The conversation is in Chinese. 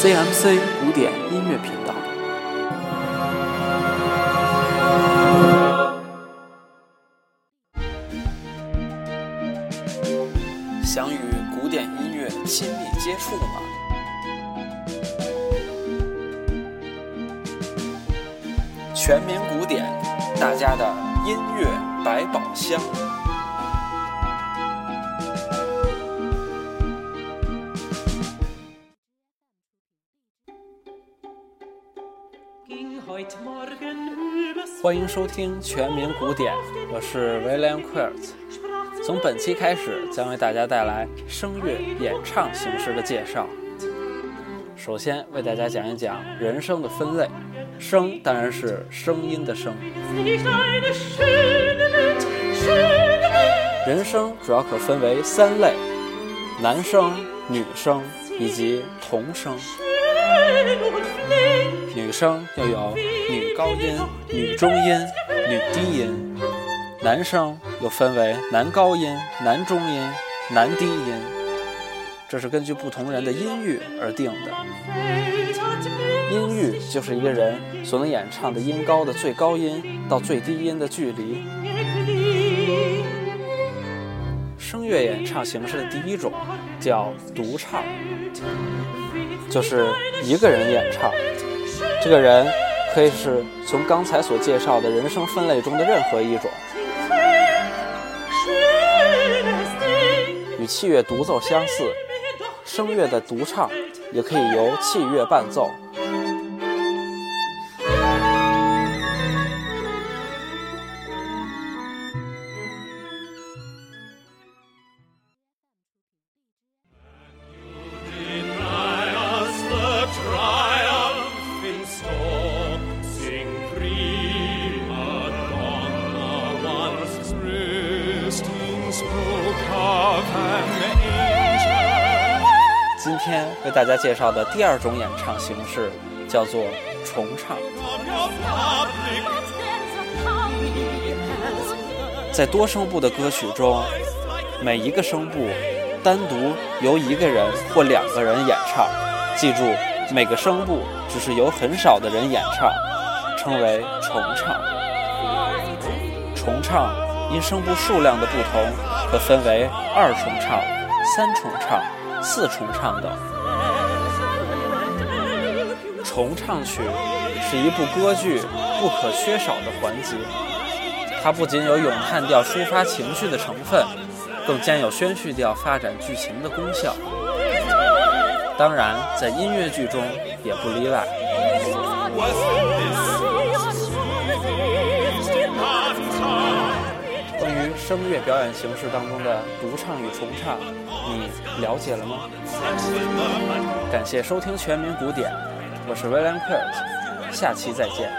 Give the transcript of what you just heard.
CMC 古典音乐频道。想与古典音乐亲密接触吗？全民古典，大家的音乐百宝箱。欢迎收听全民古典，我是 William Quirt。从本期开始，将为大家带来声乐演唱形式的介绍。首先为大家讲一讲人声的分类，声当然是声音的声。人声主要可分为三类：男声、女声以及童声。女生又有女高音、女中音、女低音；男生又分为男高音、男中音、男低音，这是根据不同人的音域而定的。音域就是一个人所能演唱的音高的最高音到最低音的距离。声乐演唱形式的第一种叫独唱，就是一个人演唱。这个人可以是从刚才所介绍的人声分类中的任何一种，与器乐独奏相似。声乐的独唱也可以由器乐伴奏。为大家介绍的第二种演唱形式叫做重唱。在多声部的歌曲中，每一个声部单独由一个人或两个人演唱。记住，每个声部只是由很少的人演唱，称为重唱。重唱因声部数量的不同，可分为二重唱、三重唱。四重唱的。重唱曲是一部歌剧不可缺少的环节，它不仅有咏叹调抒发情绪的成分，更兼有宣叙调发展剧情的功效。当然，在音乐剧中也不例外。声乐表演形式当中的独唱与重唱，你了解了吗？感谢收听全民古典，我是 William Kurt，下期再见。